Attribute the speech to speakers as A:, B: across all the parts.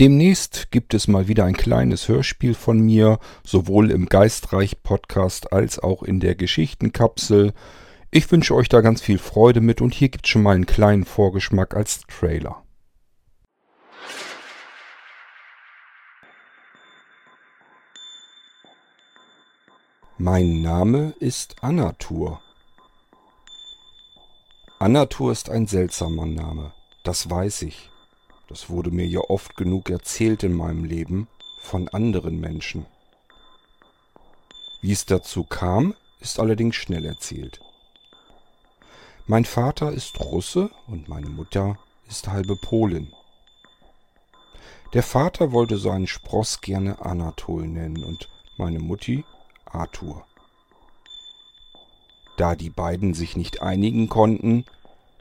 A: Demnächst gibt es mal wieder ein kleines Hörspiel von mir, sowohl im Geistreich Podcast als auch in der Geschichtenkapsel. Ich wünsche euch da ganz viel Freude mit und hier gibt es schon mal einen kleinen Vorgeschmack als Trailer. Mein Name ist Anatur. Anatur ist ein seltsamer Name, das weiß ich. Das wurde mir ja oft genug erzählt in meinem Leben von anderen Menschen. Wie es dazu kam, ist allerdings schnell erzählt. Mein Vater ist Russe und meine Mutter ist halbe Polin. Der Vater wollte seinen Spross gerne Anatol nennen und meine Mutti Arthur. Da die beiden sich nicht einigen konnten,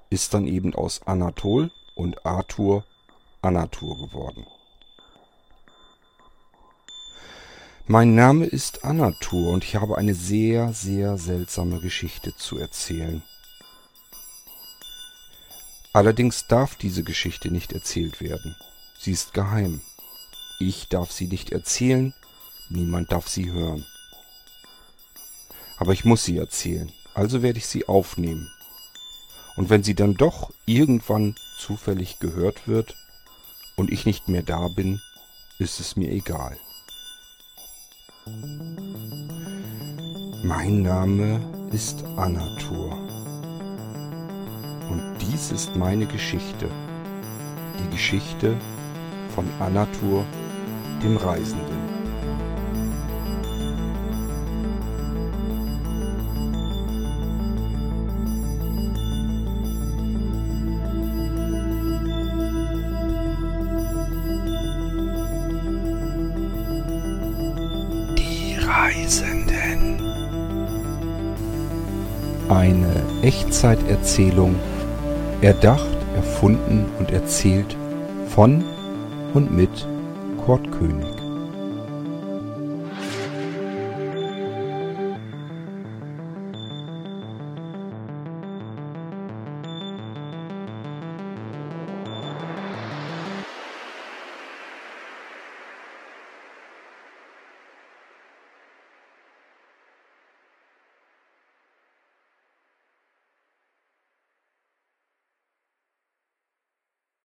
A: ist dann eben aus Anatol und Arthur Anatur geworden. Mein Name ist Anatur und ich habe eine sehr, sehr seltsame Geschichte zu erzählen. Allerdings darf diese Geschichte nicht erzählt werden. Sie ist geheim. Ich darf sie nicht erzählen, niemand darf sie hören. Aber ich muss sie erzählen, also werde ich sie aufnehmen. Und wenn sie dann doch irgendwann zufällig gehört wird, und ich nicht mehr da bin, ist es mir egal. Mein Name ist Anatur. Und dies ist meine Geschichte. Die Geschichte von Anatur, dem Reisenden. Reisenden. Eine Echtzeiterzählung, erdacht, erfunden und erzählt von und mit Kurt König.